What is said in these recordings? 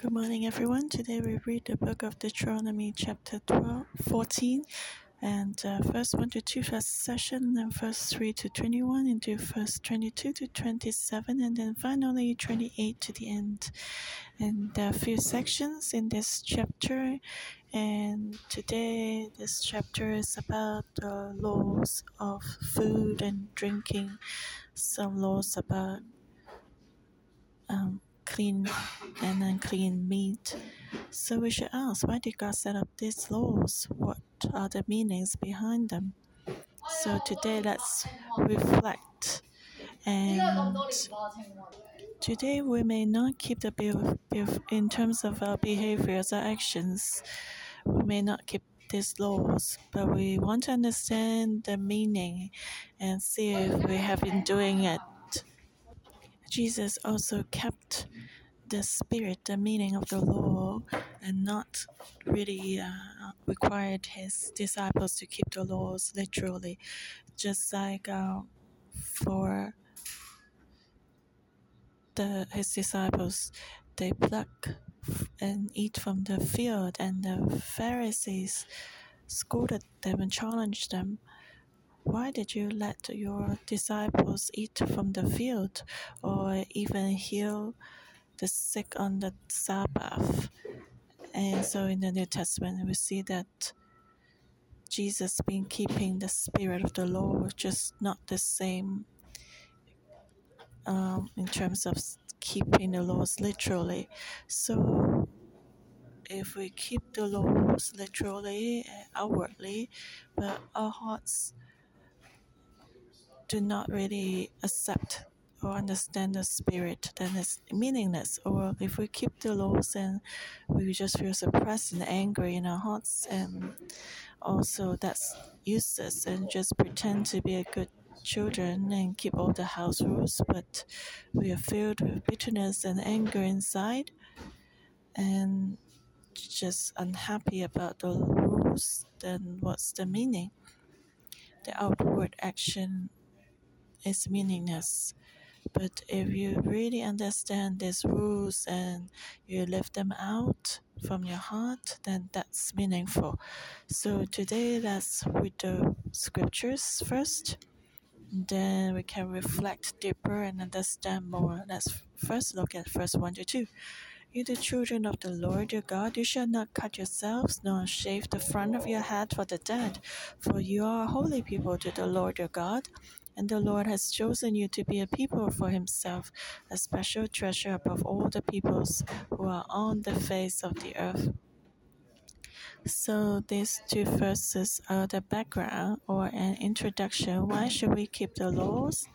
Good morning, everyone. Today we read the book of Deuteronomy, chapter 12, 14, and uh, verse 1 to 2 first session, and verse 3 to 21, into verse 22 to 27, and then finally 28 to the end. And there are a few sections in this chapter, and today this chapter is about the laws of food and drinking, some laws about um, clean and unclean meat. So we should ask why did God set up these laws? What are the meanings behind them? So today let's reflect. And today we may not keep the bill, in terms of our behaviors or actions. We may not keep these laws, but we want to understand the meaning and see if we have been doing it Jesus also kept the spirit, the meaning of the law, and not really uh, required his disciples to keep the laws literally, just like uh, for the his disciples, they pluck and eat from the field, and the Pharisees scolded them and challenged them. Why did you let your disciples eat from the field or even heal the sick on the Sabbath? And so in the New Testament, we see that Jesus been keeping the spirit of the Lord law, just not the same um, in terms of keeping the laws literally. So if we keep the laws literally, and outwardly, but our hearts do not really accept or understand the spirit, then it's meaningless. Or if we keep the laws and we just feel suppressed and angry in our hearts, and also that's useless and just pretend to be a good children and keep all the house rules, but we are filled with bitterness and anger inside and just unhappy about the rules, then what's the meaning? The outward action is meaningless. But if you really understand these rules and you live them out from your heart, then that's meaningful. So today, let's read the scriptures first. Then we can reflect deeper and understand more. Let's first look at verse 1 to 2. You, the children of the Lord your God, you shall not cut yourselves, nor shave the front of your head for the dead, for you are a holy people to the Lord your God and the Lord has chosen you to be a people for himself, a special treasure above all the peoples who are on the face of the earth. So these two verses are the background or an introduction. Why should we keep the laws?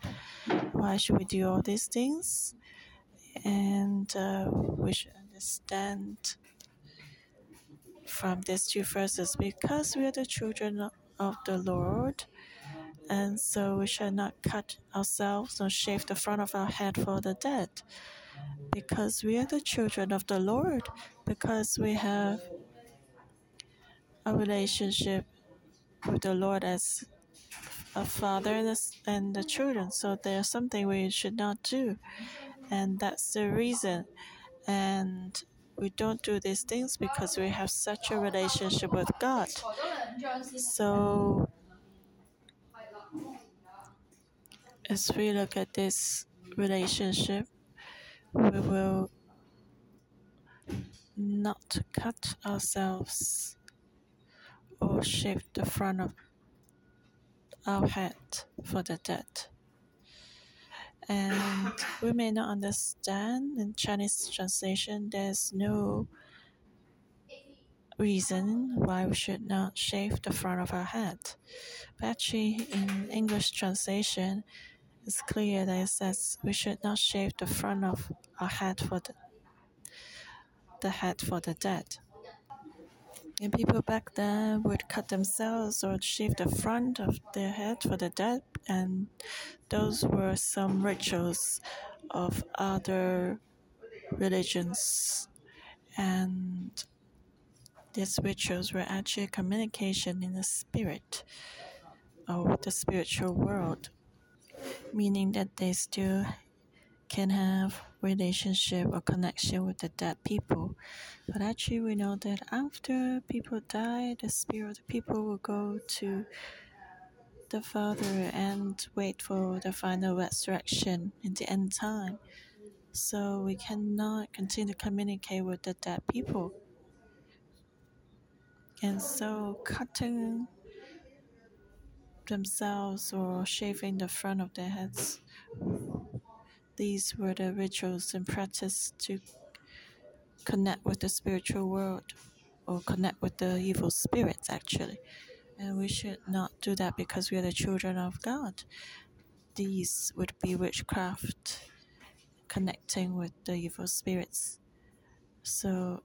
Why should we do all these things? And uh, we should understand from these two verses because we are the children of the Lord and so we shall not cut ourselves nor shave the front of our head for the dead, because we are the children of the Lord, because we have a relationship with the Lord as a father and the children. So there's something we should not do, and that's the reason. And we don't do these things because we have such a relationship with God. So as we look at this relationship, we will not cut ourselves or shave the front of our head for the dead. And we may not understand in Chinese translation, there's no reason why we should not shave the front of our head. But actually, in English translation, it's clear that it says we should not shave the front of our head for the, the head for the dead. And people back then would cut themselves or shave the front of their head for the dead, and those were some rituals of other religions. And these rituals were actually communication in the spirit or the spiritual world, meaning that they still can have relationship or connection with the dead people. But actually, we know that after people die, the spirit of the people will go to the Father and wait for the final resurrection in the end time. So we cannot continue to communicate with the dead people. And so cutting themselves or shaving the front of their heads. These were the rituals and practice to connect with the spiritual world or connect with the evil spirits actually. And we should not do that because we are the children of God. These would be witchcraft connecting with the evil spirits. So,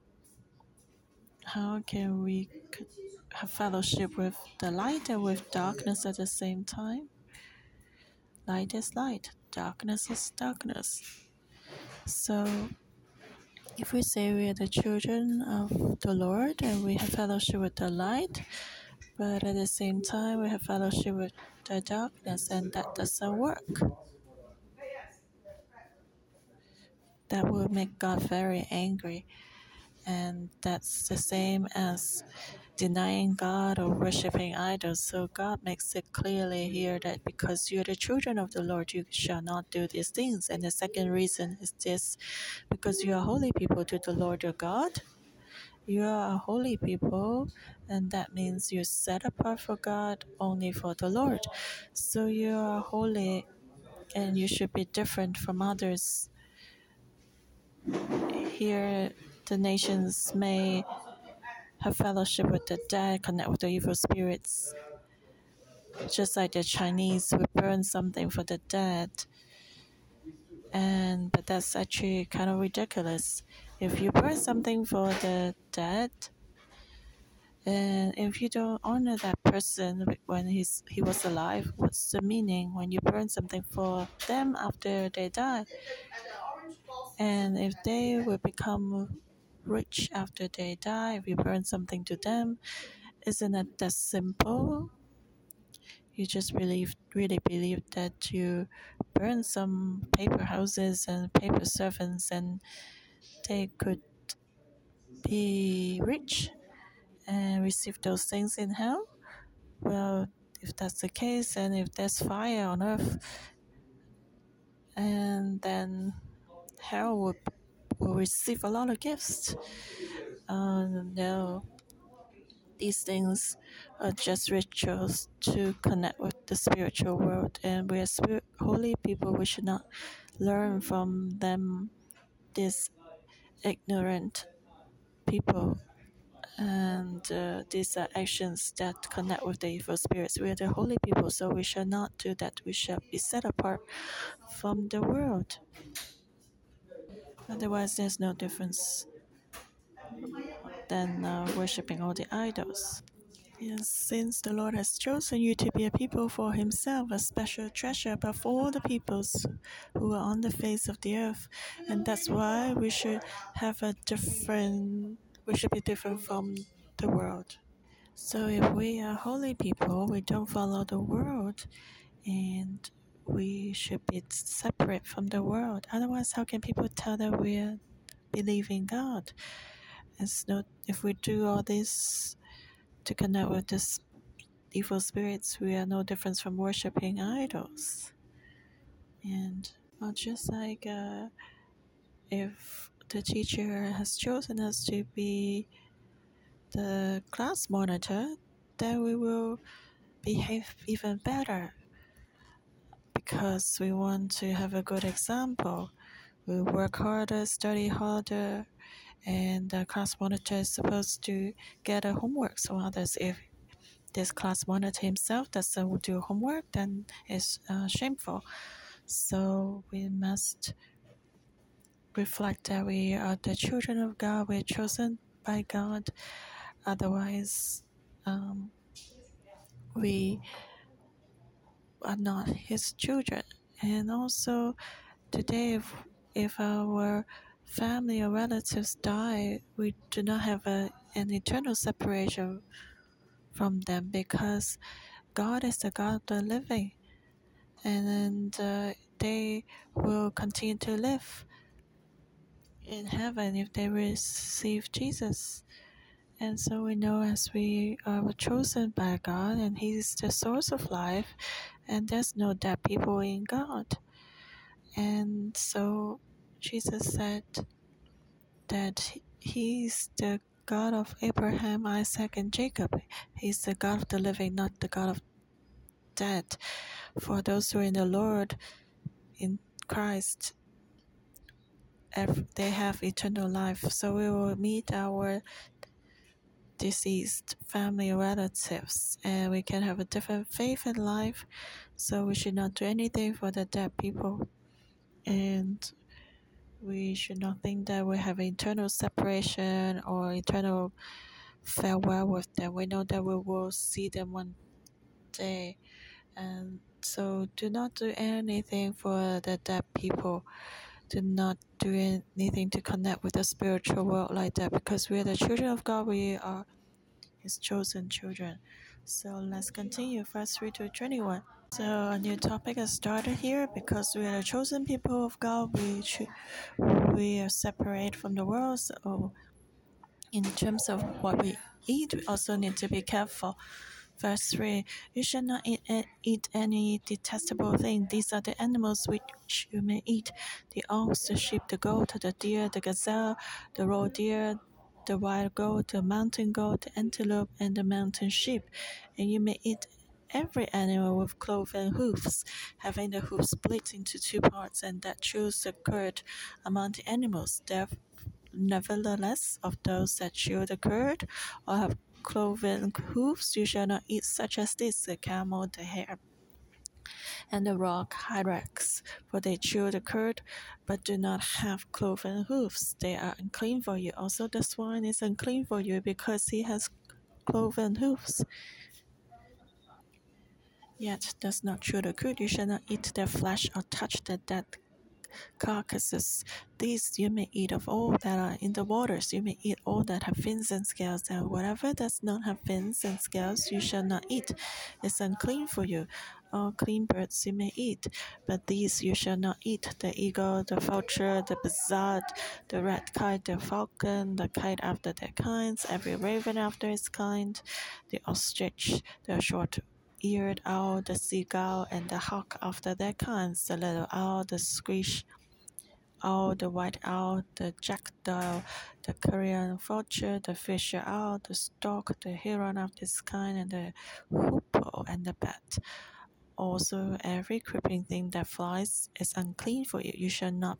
how can we have fellowship with the light and with darkness at the same time? Light is light, darkness is darkness. So, if we say we are the children of the Lord and we have fellowship with the light, but at the same time we have fellowship with the darkness, and that doesn't work. That will make God very angry, and that's the same as denying God or worshiping idols. So God makes it clearly here that because you're the children of the Lord, you shall not do these things. And the second reason is this because you are holy people to the Lord your God. You are a holy people, and that means you're set apart for God, only for the Lord. So you are holy, and you should be different from others. Here, the nations may have fellowship with the dead, connect with the evil spirits. Just like the Chinese would burn something for the dead. And but that's actually kind of ridiculous. If you burn something for the dead, and if you don't honor that person when he's he was alive, what's the meaning when you burn something for them after they die? And if they will become rich after they die, if you burn something to them, isn't it that simple? You just believe, really believe that you burn some paper houses and paper servants, and they could be rich and receive those things in hell? Well, if that's the case, and if there's fire on earth, and then hell will, will receive a lot of gifts. Uh, no, these things are just rituals to connect with the spiritual world, and we are spirit, holy people. We should not learn from them, these ignorant people and uh, these are actions that connect with the evil spirits. We are the holy people, so we shall not do that. We shall be set apart from the world. Otherwise, there's no difference than uh, worshiping all the idols. Yes, since the Lord has chosen you to be a people for Himself, a special treasure above all the peoples who are on the face of the earth, and that's why we should have a different we should be different from the world. So if we are holy people, we don't follow the world and we should be separate from the world. Otherwise, how can people tell that we are believing God? It's not if we do all this to connect with this evil spirits, we are no different from worshiping idols. And well, just like uh, if the teacher has chosen us to be the class monitor, then we will behave even better because we want to have a good example. We work harder, study harder, and the class monitor is supposed to get a homework so others if this class monitor himself doesn't do homework then it's uh, shameful so we must reflect that we are the children of God, we're chosen by God. Otherwise, um, we are not His children. And also, today, if, if our family or relatives die, we do not have a, an eternal separation from them because God is the God of the living. And, uh, they will continue to live in heaven if they receive Jesus. And so we know as we are chosen by God and He's the source of life, and there's no dead people in God. And so Jesus said that He's the God of Abraham, Isaac, and Jacob. He's the God of the living, not the God of dead. For those who are in the Lord, in Christ, they have eternal life. So we will meet our deceased family relatives and we can have a different faith in life. So we should not do anything for the dead people. And we should not think that we have internal separation or eternal farewell with them. We know that we will see them one day. And so do not do anything for the dead people do not do anything to connect with the spiritual world like that because we are the children of God. We are His chosen children. So let's continue, verse 3 to 21. So a new topic has started here because we are the chosen people of God. We we are separate from the world. So in terms of what we eat, we also need to be careful Verse 3 You shall not eat, eat any detestable thing. These are the animals which you may eat the ox, the sheep, the goat, the deer, the gazelle, the roe deer, the wild goat, the mountain goat, the antelope, and the mountain sheep. And you may eat every animal with cloven hoofs, having the hoofs split into two parts, and that the cud among the animals. Therefore, nevertheless, of those that chew the cud or have cloven hoofs you shall not eat, such as this the camel, the hare, and the rock hyrax, for they chew the cud, but do not have cloven hoofs. They are unclean for you. Also, the swine is unclean for you because he has cloven hoofs. Yet does not chew the cud. You shall not eat their flesh or touch the dead carcasses. These you may eat of all that are in the waters. You may eat all that have fins and scales, and whatever does not have fins and scales you shall not eat. It's unclean for you. All clean birds you may eat, but these you shall not eat the eagle, the vulture, the buzzard, the red kite, the falcon, the kite after their kinds, every raven after its kind, the ostrich, the short eared owl, the seagull, and the hawk after their kinds, the little owl, the screech owl, the white owl, the jackdaw, the carrion vulture, the fisher owl, the stork, the heron of this kind, and the hoopoe and the bat. Also, every creeping thing that flies is unclean for you. You shall not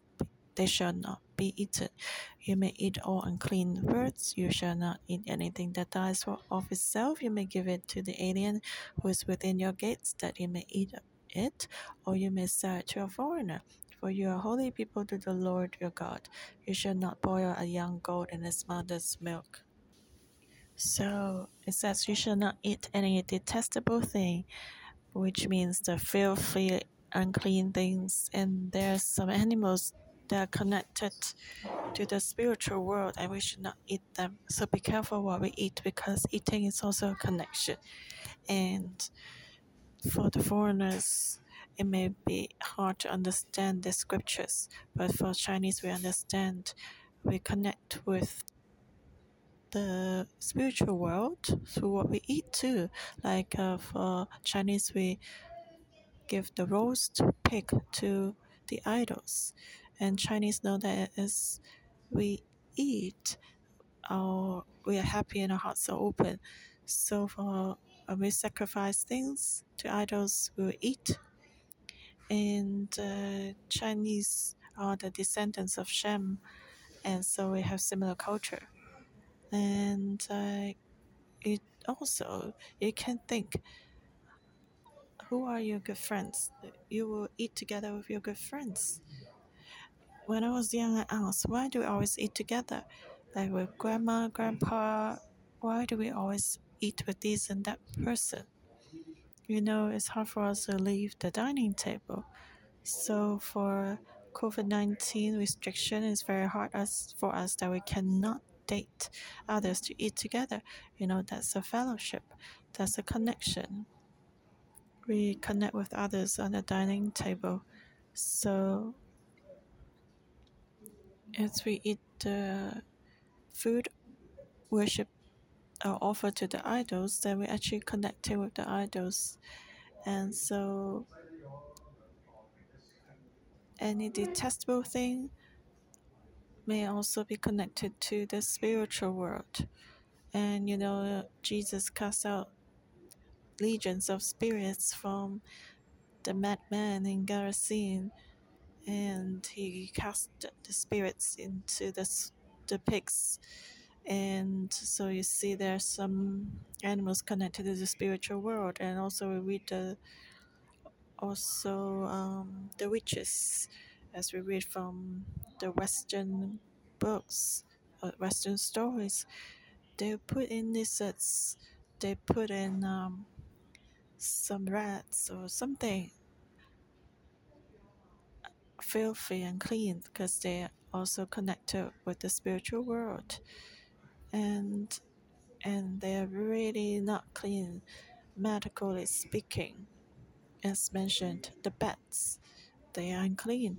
they shall not be eaten. You may eat all unclean birds. You shall not eat anything that dies of itself. You may give it to the alien who is within your gates, that he may eat it, or you may sell it to a foreigner. For you are holy people to the Lord your God. You shall not boil a young goat in its mother's milk. So it says, You shall not eat any detestable thing, which means the filthy, unclean things. And there's some animals they are connected to the spiritual world and we should not eat them. So be careful what we eat because eating is also a connection. And for the foreigners, it may be hard to understand the scriptures, but for Chinese, we understand. We connect with the spiritual world through what we eat too. Like uh, for Chinese, we give the roast pig to the idols and Chinese know that as we eat, our we are happy and our hearts are open. So for when we sacrifice things to idols, we will eat. And uh, Chinese are the descendants of Shem, and so we have similar culture. And uh, it also you can think who are your good friends you will eat together with your good friends when I was young, I asked, why do we always eat together? Like with grandma, grandpa, why do we always eat with this and that person? You know, it's hard for us to leave the dining table. So for COVID 19 restriction, it's very hard as for us that we cannot date others to eat together. You know, that's a fellowship, that's a connection. We connect with others on the dining table So as we eat the food worship or offer to the idols, then we actually connecting with the idols. And so any detestable thing may also be connected to the spiritual world. And you know, Jesus cast out legions of spirits from the madman in Gerasene, and he cast the spirits into the, the pigs. And so you see, there's some animals connected to the spiritual world, and also we read the also um, the witches, as we read from the Western books, uh, Western stories. They put in lizards, they put in um, some rats or something filthy and clean because they are also connected with the spiritual world. And and they are really not clean medically speaking. As mentioned the bats they are unclean.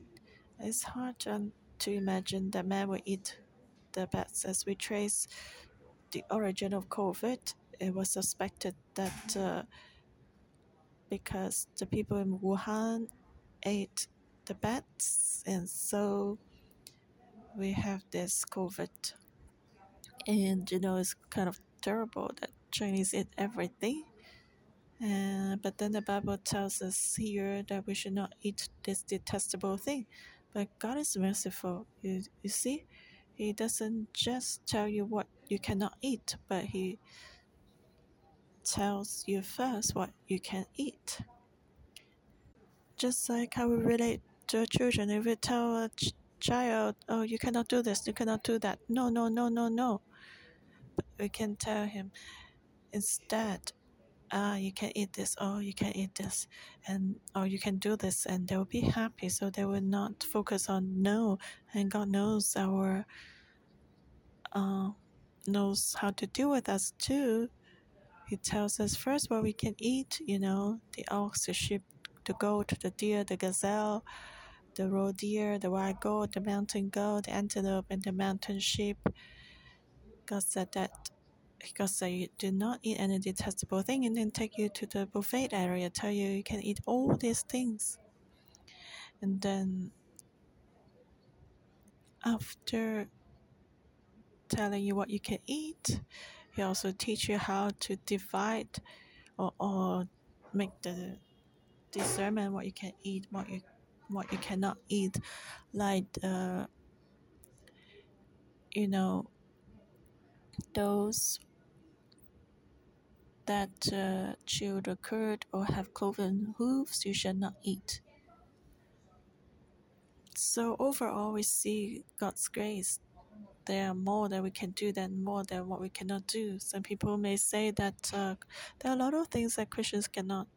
It's hard to, to imagine that man will eat the bats as we trace the origin of covid it was suspected that uh, because the people in wuhan ate the bats and so we have this covid. And you know it's kind of terrible that chinese eat everything. Uh, but then the bible tells us here that we should not eat this detestable thing. But god is merciful you, you see? He doesn't just tell you what you cannot eat but he tells you first what you can eat. Just like how we relate to children if we tell a ch- child oh you cannot do this you cannot do that no no no no no. But we can tell him instead ah you can eat this oh you can eat this and oh, you can do this and they will be happy. So they will not focus on no and god knows our uh, knows how to deal with us too. He tells us first what we can eat you know the ox the sheep the goat the deer the gazelle the roe deer the wild goat the mountain goat the antelope and the mountain sheep god said that because you do not eat any detestable thing and then take you to the buffet area, tell you you can eat all these things. And then after telling you what you can eat, he also teach you how to divide or, or make the discernment what you can eat, what you what you cannot eat, like uh, you know those that uh, chew the curd or have cloven hooves, you should not eat. So overall, we see God's grace. There are more that we can do than more than what we cannot do. Some people may say that uh, there are a lot of things that Christians cannot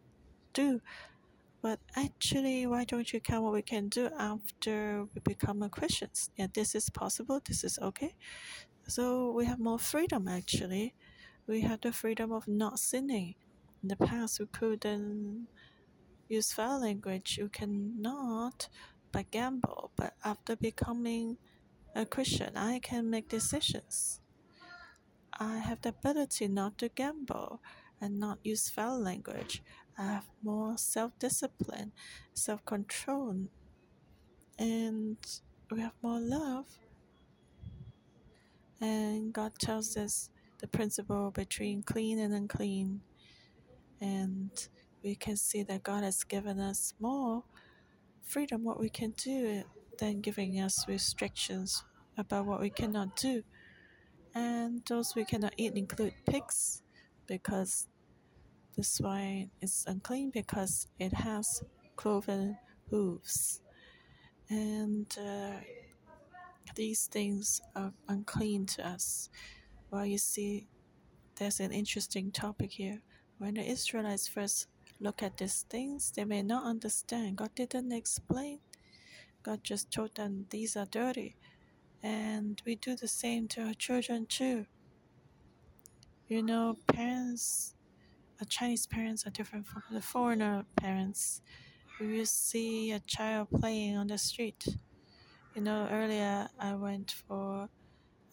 do. But actually, why don't you count what we can do after we become a Christians? Yeah, this is possible. This is okay. So we have more freedom actually we have the freedom of not sinning. In the past, we couldn't use foul language. You cannot but gamble. But after becoming a Christian, I can make decisions. I have the ability not to gamble and not use foul language. Have more self discipline, self control, and we have more love. And God tells us the principle between clean and unclean. And we can see that God has given us more freedom, what we can do, than giving us restrictions about what we cannot do. And those we cannot eat include pigs, because the swine is unclean because it has cloven hooves. And uh, these things are unclean to us. Well, you see, there's an interesting topic here. When the Israelites first look at these things, they may not understand. God didn't explain. God just told them these are dirty. And we do the same to our children too. You know, parents, uh, Chinese parents are different from the foreigner parents. if you see a child playing on the street, you know, earlier I went for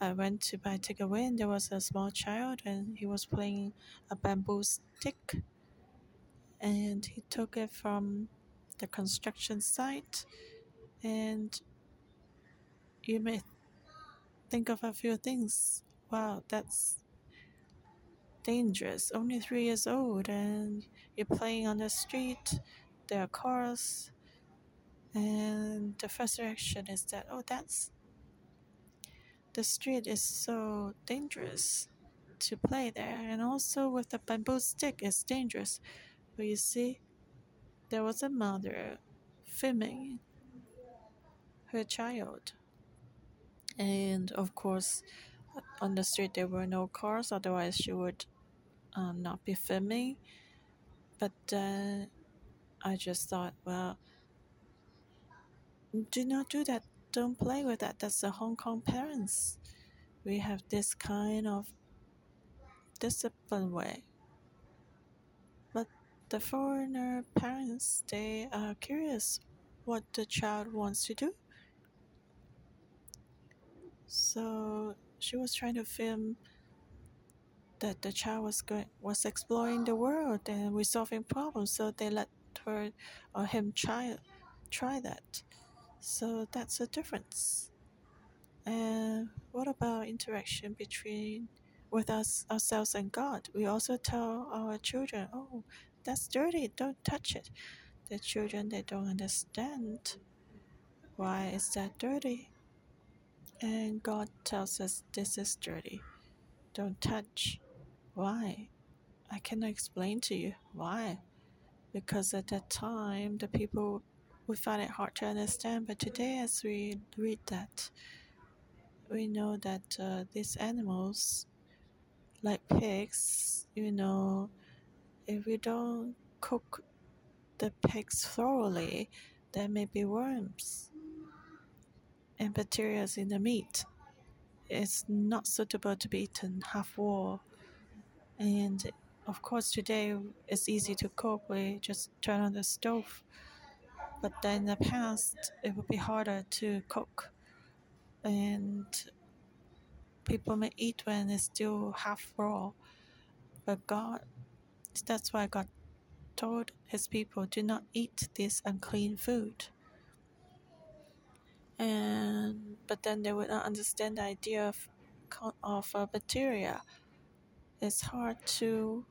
I went to buy takeaway and there was a small child and he was playing a bamboo stick and he took it from the construction site and you may think of a few things. Wow, that's dangerous. Only three years old, and you're playing on the street. There are cars, and the first reaction is that, oh, that's the street is so dangerous to play there, and also with the bamboo stick, it's dangerous. But you see, there was a mother filming her child and of course on the street there were no cars otherwise she would uh, not be filming but uh, i just thought well do not do that. Don't play with that. That's the hong kong parents. We have this kind of discipline way. But the foreigner parents they are curious what the child wants to do. So she was trying to film that the child was going was exploring the world and resolving problems. So they let her or him try try that. So that's a difference. And what about interaction between with us ourselves and God? We also tell our children, "Oh, that's dirty. Don't touch it." The children they don't understand why is that dirty and God tells us this is dirty. Don't touch. Why? I cannot explain to you why. Because at that time, the people would find it hard to understand. But today, as we read that, we know that uh, these animals, like pigs, you know, if we don't cook the pigs thoroughly, there may be worms and bacteria in the meat. It's not suitable to be eaten half raw. And of course, today it's easy to cook. We just turn on the stove. But then in the past, it would be harder to cook. And people may eat when it's still half raw. But God, that's why God told his people, do not eat this unclean food and but then they would not understand the idea of of uh, bacteria. It's hard to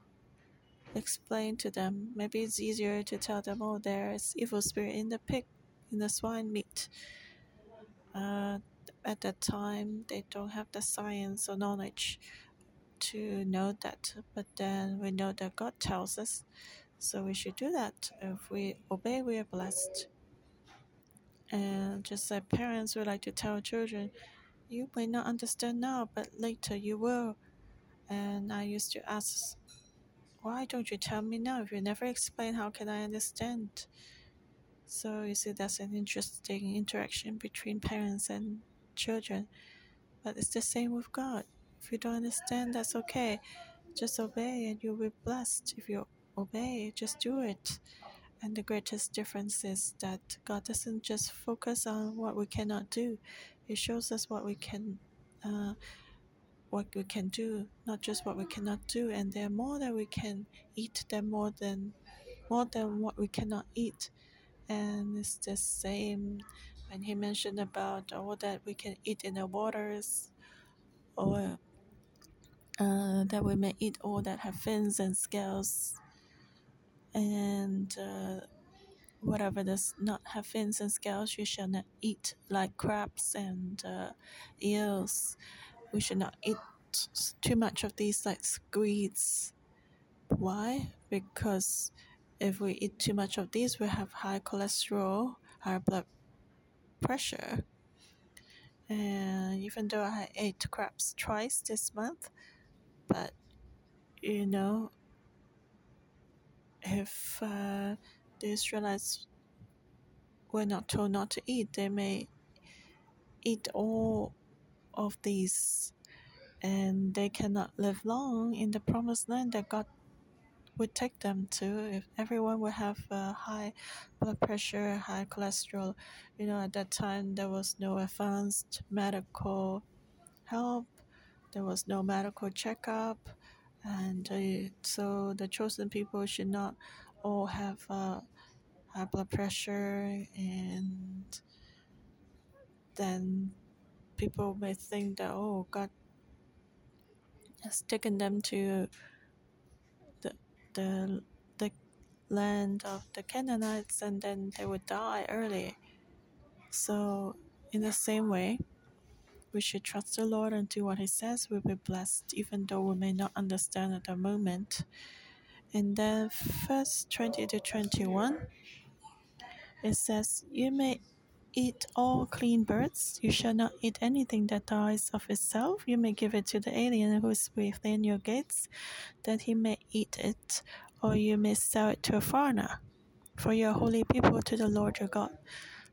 explain to them. Maybe it's easier to tell them, "Oh, there is evil spirit in the pig, in the swine meat." Uh, at that time, they don't have the science or knowledge to know that. But then we know that God tells us, so we should do that. If we obey, we are blessed. And just like parents would like to tell children, you may not understand now, but later you will. And I used to ask, why don't you tell me now? If you never explain, how can I understand? So you see, that's an interesting interaction between parents and children. But it's the same with God. If you don't understand, that's okay. Just obey and you'll be blessed. If you obey, just do it. And the greatest difference is that God doesn't just focus on what we cannot do; He shows us what we can, uh, what we can do, not just what we cannot do. And there are more that we can eat than more than, more than what we cannot eat. And it's the same when He mentioned about all that we can eat in the waters, or uh, that we may eat all that have fins and scales and uh, whatever does not have fins and scales, you shall not eat, like crabs and uh, eels. We should not eat too much of these, like squids. Why? Because if we eat too much of these, we have high cholesterol, high blood pressure. And even though I ate crabs twice this month, but you know, if uh, the Israelites were not told not to eat, they may eat all of these and they cannot live long in the promised land that God would take them to if everyone would have uh, high blood pressure, high cholesterol. You know, at that time there was no advanced medical help, there was no medical checkup, and uh, so the chosen people should not all have uh, high blood pressure, and then people may think that oh God has taken them to the the the land of the Canaanites, and then they would die early. So in the same way, we should trust the Lord and do what He says. We'll be blessed, even though we may not understand at the moment. And then, verse 20 to 21, it says, You may eat all clean birds. You shall not eat anything that dies of itself. You may give it to the alien who is within your gates, that he may eat it, or you may sell it to a foreigner. For you are holy people to the Lord your God.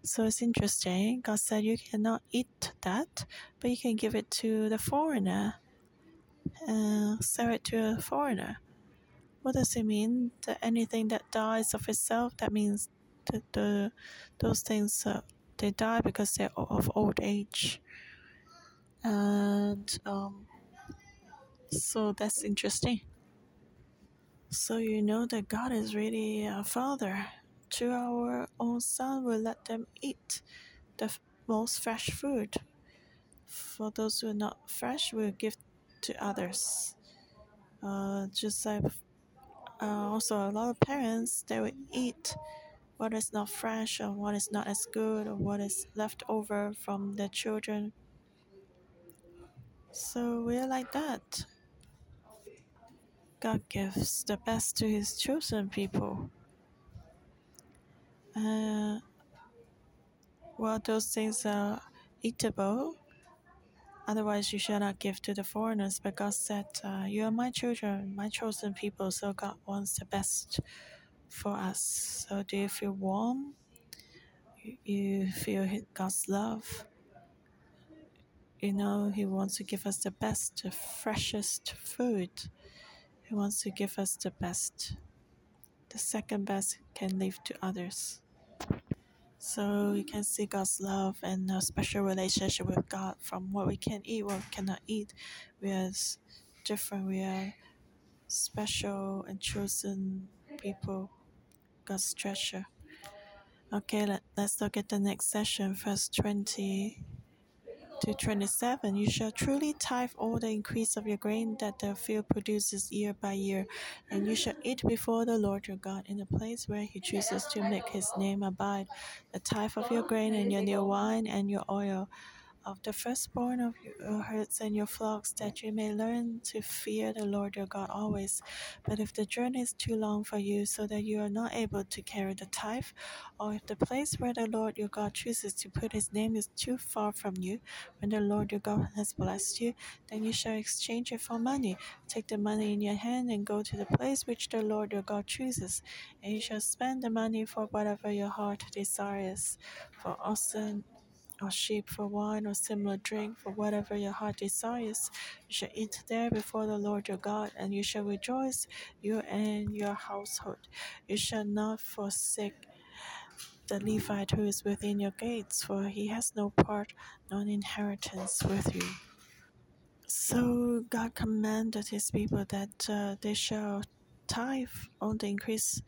So it's interesting. God said you cannot eat that, but you can give it to the foreigner, uh, sell it to a foreigner. What does it mean? That anything that dies of itself, that means the those things uh, they die because they're of old age, and um, so that's interesting. So you know that God is really a father. To our own son, we let them eat the most fresh food. For those who are not fresh, we'll give to others. Uh, just like uh, also a lot of parents, they will eat what is not fresh or what is not as good or what is left over from the children. So we're like that. God gives the best to His chosen people. Uh, well, those things are eatable. Otherwise, you shall not give to the foreigners. But God said, uh, You are my children, my chosen people. So God wants the best for us. So, do you feel warm? You feel God's love? You know, He wants to give us the best, the freshest food. He wants to give us the best. The second best can leave to others. So you can see God's love and a special relationship with God from what we can eat, what we cannot eat. We are different. We are special and chosen people. God's treasure. Okay, let, let's look at the next session, verse 20 to 27 you shall truly tithe all the increase of your grain that the field produces year by year and you shall eat before the lord your god in the place where he chooses to make his name abide the tithe of your grain and your new wine and your oil of the firstborn of your uh, herds and your flocks, that you may learn to fear the Lord your God always. But if the journey is too long for you, so that you are not able to carry the tithe, or if the place where the Lord your God chooses to put his name is too far from you, when the Lord your God has blessed you, then you shall exchange it for money. Take the money in your hand and go to the place which the Lord your God chooses, and you shall spend the money for whatever your heart desires. For oxen or sheep for wine or similar drink for whatever your heart desires. You shall eat there before the Lord your God, and you shall rejoice, you and your household. You shall not forsake the Levite who is within your gates, for he has no part, no inheritance with you. So God commanded his people that uh, they shall tithe on the increase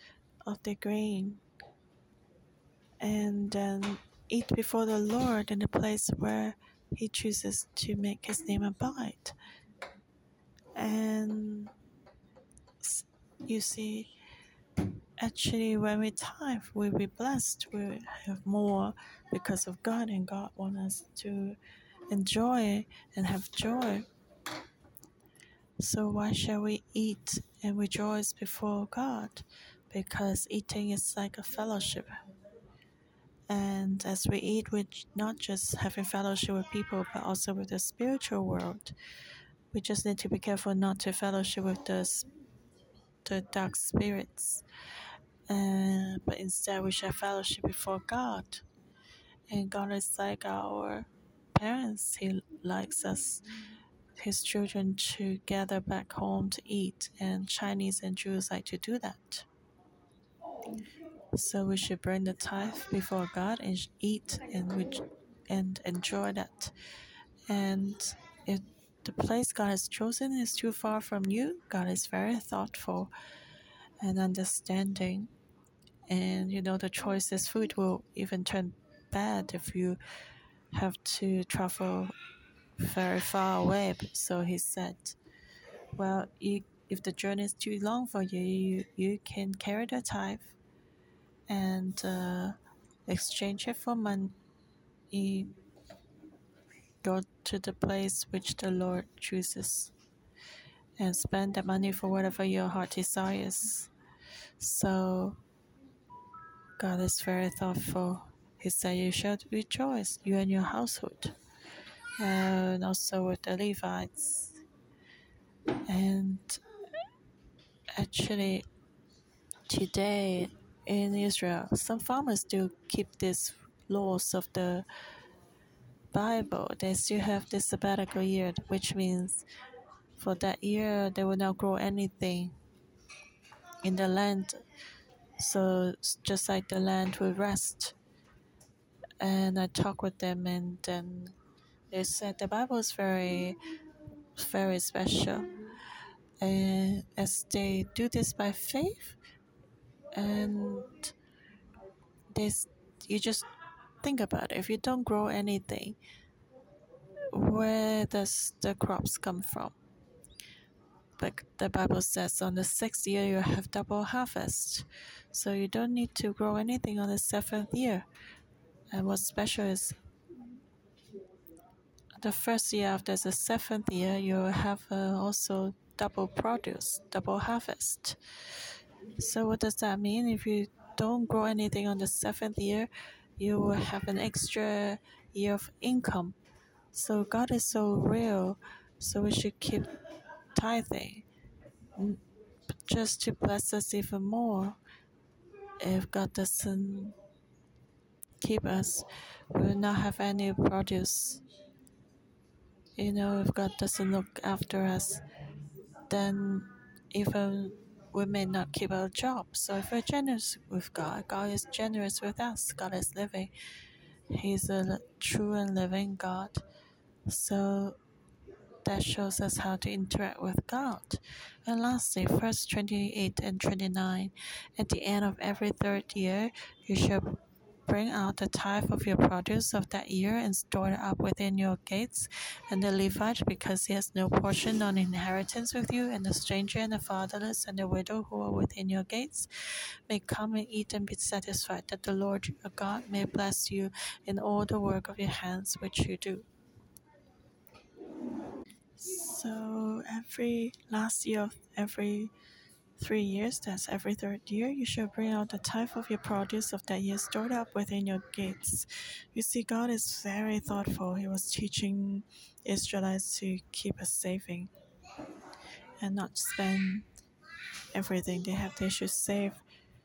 of their grain and then eat before the Lord in the place where He chooses to make His name abide. And you see, actually, when we tithe, we'll be blessed. We have more because of God, and God wants us to enjoy and have joy. So, why shall we eat and rejoice before God? Because eating is like a fellowship and as we eat, we're not just having fellowship with people, but also with the spiritual world. We just need to be careful not to fellowship with the, the dark spirits. Uh, but instead, we shall fellowship before God. And God is like our parents, He likes us his children to gather back home to eat, and Chinese and Jews like to do that. So we should bring the tithe before God and eat and which and enjoy that. And if the place God has chosen is too far from you, God is very thoughtful and understanding. And you know the choices food will even turn bad if you have to travel very far away. So he said, Well, you, if the journey is too long for you, you, you can carry the tithe and uh, exchange it for money. Go to the place which the Lord chooses and spend the money for whatever your heart desires. So, God is very thoughtful. He said, You should rejoice, you and your household, and also with the Levites. And actually, today in Israel, some farmers still keep these laws of the Bible. They still have this sabbatical year, which means for that year they will not grow anything in the land. So just like the land will rest. And I talked with them, and then they said the Bible is very, very special. And as they do this by faith, and this you just think about it. If you don't grow anything where does the crops come from? Like the bible says on the sixth year you have double harvest. So you don't need to grow anything on the seventh year. And what's special is the first year after the seventh year you have uh, also double produce double harvest so what does that mean if you don't grow anything on the seventh year, you will have an extra year of income. So God is so real, so we should keep tithing just to bless us even more. If God doesn't keep us, we will not have any produce. You know, if God doesn't look after us, then even we may not keep our job. So if we're generous with God, God is generous with us. God is living. He's a true and living God. So that shows us how to interact with God. And lastly, verse 28 and 29. At the end of every third year, you shall Bring out the tithe of your produce of that year and store it up within your gates. And the Levite, because he has no portion on inheritance with you, and the stranger and the fatherless and the widow who are within your gates, may come and eat and be satisfied, that the Lord your God may bless you in all the work of your hands which you do. So every last year of every three years, that's every third year, you shall bring out the tithe of your produce of that year stored up within your gates. You see, God is very thoughtful. He was teaching Israelites to keep a saving and not spend everything they have. They should save.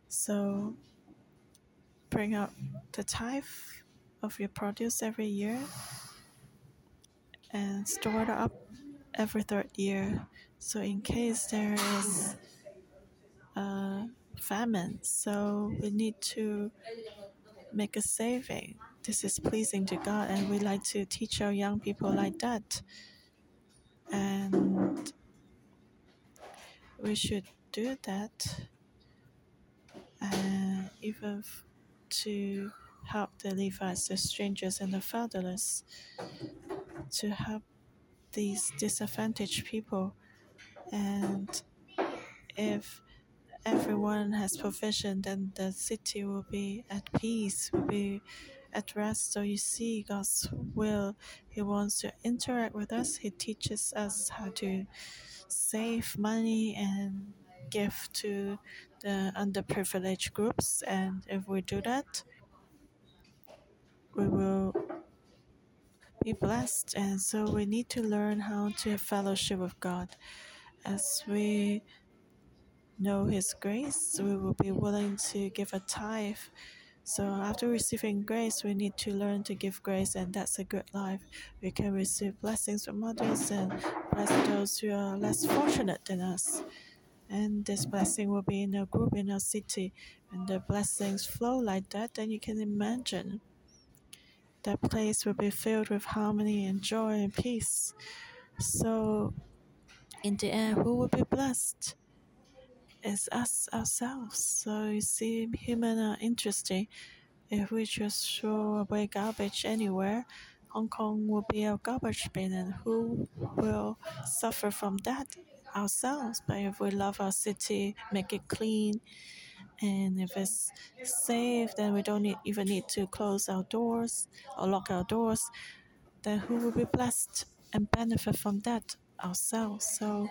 So bring out the tithe of your produce every year and store it up every third year. So in case there is uh, famine, so we need to make a saving. This is pleasing to God, and we like to teach our young people like that. And we should do that, uh, even to help the Levites, the strangers, and the fatherless, to help these disadvantaged people. And if everyone has provision, then the city will be at peace, will be at rest. So you see God's will. He wants to interact with us. He teaches us how to save money and give to the underprivileged groups. And if we do that, we will be blessed. And so we need to learn how to have fellowship with God as we know His grace, we will be willing to give a tithe So after receiving grace, we need to learn to give grace, and that's a good life. We can receive blessings from others and bless those who are less fortunate than us. And this blessing will be in a group in our city. When the blessings flow like that, then you can imagine that place will be filled with harmony and joy and peace. So, in the end, who will be blessed? It's us ourselves. So, you see, human are interesting. If we just throw away garbage anywhere, Hong Kong will be a garbage bin, and who will suffer from that? Ourselves. But if we love our city, make it clean, and if it's safe, then we don't need, even need to close our doors or lock our doors. Then who will be blessed and benefit from that? Ourselves. So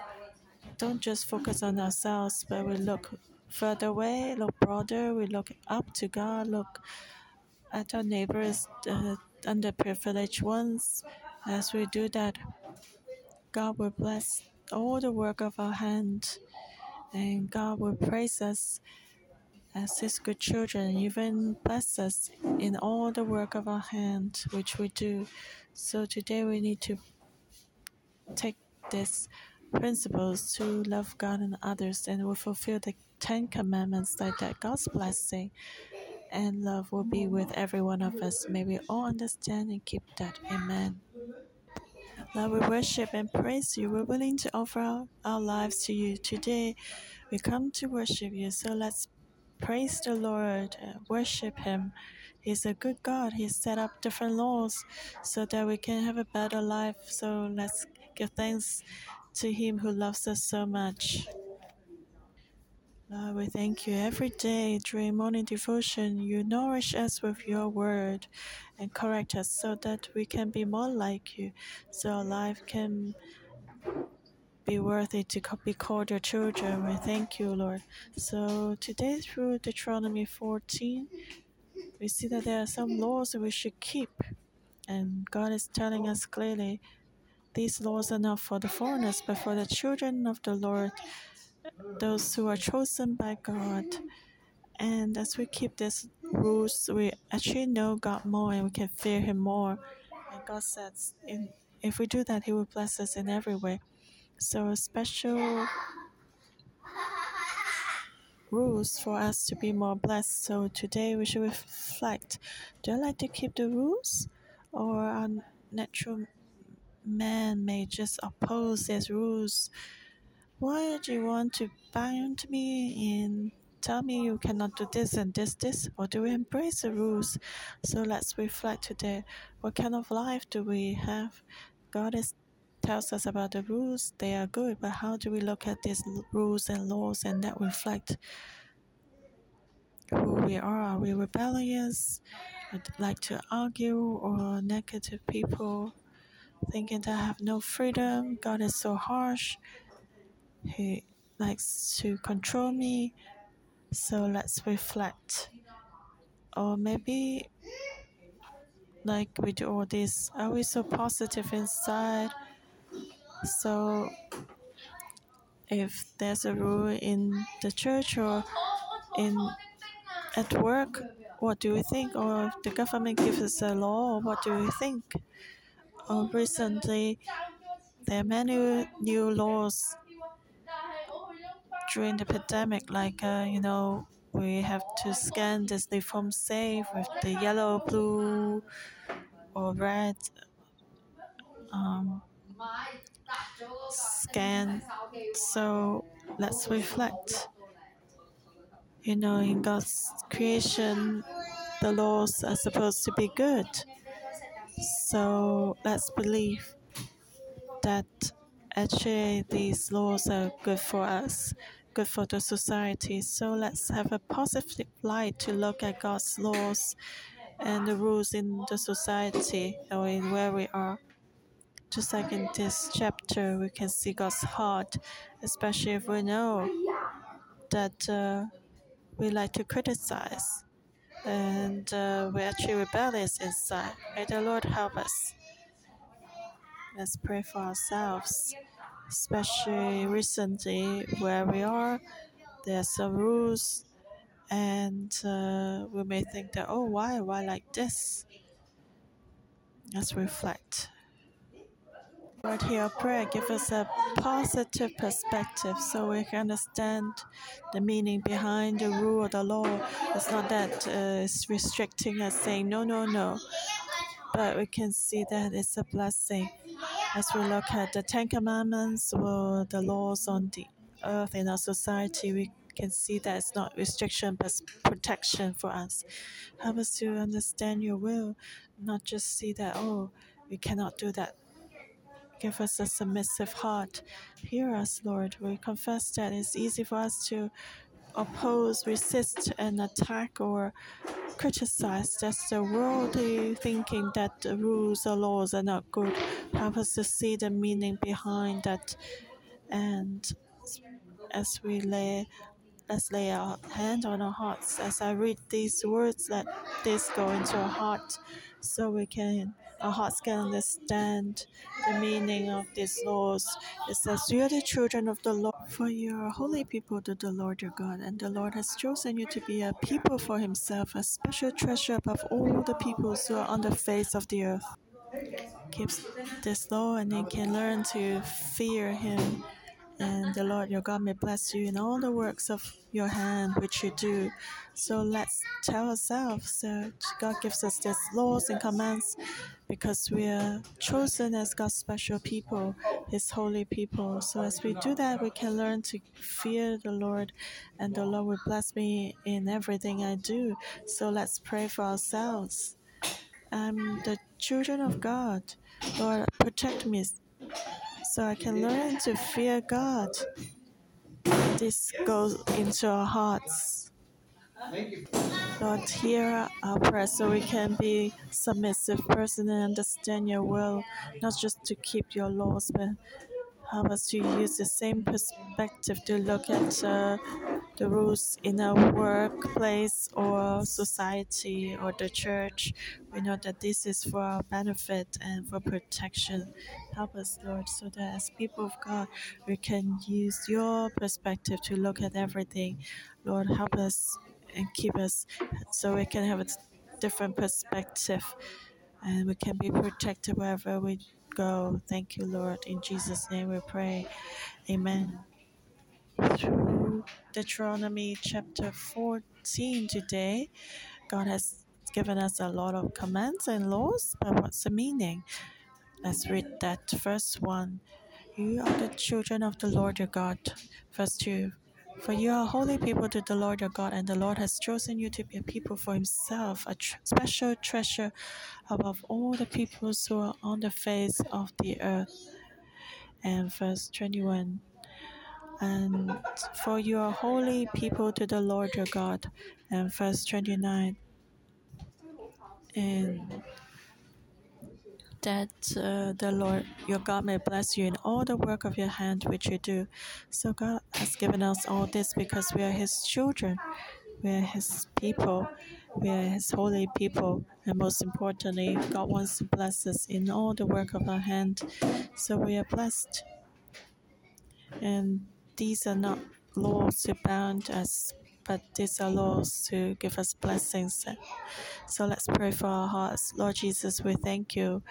don't just focus on ourselves, but we look further away, look broader, we look up to God, look at our neighbors, the underprivileged ones. As we do that, God will bless all the work of our hand, and God will praise us as His good children, even bless us in all the work of our hand which we do. So today we need to take these principles to love God and others, and we fulfill the Ten Commandments like that. God's blessing and love will be with every one of us. May we all understand and keep that. Amen. Lord, we worship and praise you. We're willing to offer our, our lives to you. Today, we come to worship you. So let's praise the Lord, uh, worship Him. He's a good God. He set up different laws so that we can have a better life. So let's give thanks to Him who loves us so much. Lord, we thank you every day during morning devotion. You nourish us with your word and correct us so that we can be more like you, so our life can be worthy to be called your children. We thank you, Lord. So today, through Deuteronomy 14, we see that there are some laws that we should keep. And God is telling us clearly these laws are not for the foreigners, but for the children of the Lord those who are chosen by God. And as we keep these rules, we actually know God more and we can fear Him more. And God says, in, if we do that, He will bless us in every way. So, special rules for us to be more blessed. So, today we should reflect do I like to keep the rules? Or our natural man may just oppose these rules? Why do you want to bind me and tell me you cannot do this and this, this? Or do we embrace the rules? So let's reflect today. What kind of life do we have? God is, tells us about the rules. They are good, but how do we look at these rules and laws and that reflect who we are? Are we rebellious? Would like to argue or negative people? Thinking that I have no freedom. God is so harsh. He likes to control me. So let's reflect. Or maybe, like we do all this, are we so positive inside? So, if there's a rule in the church or in at work, what do we think? Or if the government gives us a law, what do we think? Or recently, there are many new laws during the pandemic, like uh, you know, we have to scan this the form safe with the yellow, blue, or red um, scan. So let's reflect. You know, in God's creation, the laws are supposed to be good. So let's believe that actually these laws are good for us good for the society. So let's have a positive light to look at God's laws and the rules in the society or in where we are. Just like in this chapter, we can see God's heart, especially if we know that uh, we like to criticize and uh, we're actually rebellious inside. May the Lord help us. Let's pray for ourselves especially recently where we are. There are some rules And uh, we may think that, oh, why? Why like this? Let's reflect. Lord, hear our prayer. Give us a positive perspective so we can understand the meaning behind the rule of the law. It's not that uh, it's restricting us, saying, no, no, no. But we can see that it's a blessing as we look at the Ten Commandments or the laws on the earth in our society. We can see that it's not restriction but protection for us. Help us to understand your will, not just see that, oh, we cannot do that Give us a submissive heart. Hear us, Lord. We confess that it's easy for us to oppose, resist, and attack or criticize. That's the worldly thinking that the rules or laws are not good. Help us to see the meaning behind that. And as we lay let's lay our hand on our hearts as I read these words, let this go into our heart so we can our hearts can understand the meaning of these laws. It says, You are the children of the Lord, for you are holy people to the Lord your God, and the Lord has chosen you to be a people for himself, a special treasure above all the peoples who are on the face of the earth. Keeps this law, and you can learn to fear him and the Lord your God may bless you in all the works of your hand which you do. So let's tell ourselves that God gives us these laws and commands because we are chosen as God's special people, His holy people. So as we do that, we can learn to fear the Lord, and the Lord will bless me in everything I do. So let's pray for ourselves. I'm the children of God. Lord, protect me so I can learn to fear God. This goes into our hearts. Lord, hear our prayer so we can be submissive person and understand your will, not just to keep your laws, but help us to use the same perspective to look at uh, the rules in our workplace or society or the church. We know that this is for our benefit and for protection. Help us, Lord, so that as people of God, we can use your perspective to look at everything. Lord, help us and keep us so we can have a different perspective and we can be protected wherever we go. Thank you, Lord. In Jesus' name we pray. Amen. Through Deuteronomy chapter 14 today, God has given us a lot of commands and laws, but what's the meaning? Let's read that first one. You are the children of the Lord your God. Verse 2. For you are holy people to the Lord your God, and the Lord has chosen you to be a people for himself, a tr- special treasure above all the peoples who are on the face of the earth. And verse 21 And for you are holy people to the Lord your God. And verse 29 And that uh, the Lord your God may bless you in all the work of your hand which you do. So God has given us all this because we are His children, we are His people, we are His holy people, and most importantly, God wants to bless us in all the work of our hand. So we are blessed, and these are not laws to bound us. But these are laws to give us blessings. So let's pray for our hearts. Lord Jesus, we thank you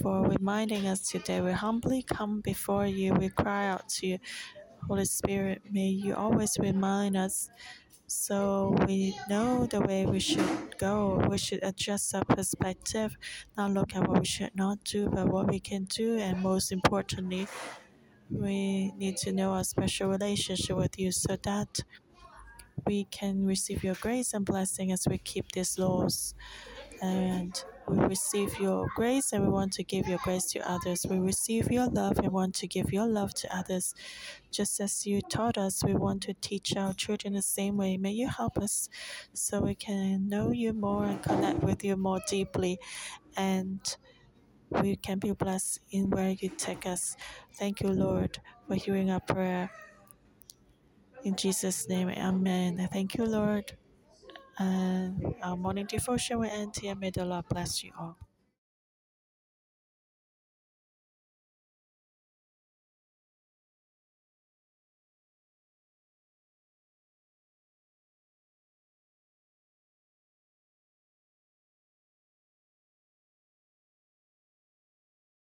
for reminding us today. We humbly come before you. We cry out to you. Holy Spirit, may you always remind us so we know the way we should go. We should adjust our perspective, not look at what we should not do, but what we can do. And most importantly, we need to know our special relationship with you so that we can receive your grace and blessing as we keep these laws. And we receive your grace and we want to give your grace to others. We receive your love and want to give your love to others. Just as you taught us, we want to teach our children the same way. May you help us so we can know you more and connect with you more deeply. And we can be blessed in where you take us. Thank you, Lord, for hearing our prayer. In Jesus' name, amen. Thank you, Lord. And our morning devotion will end here. May the Lord bless you all.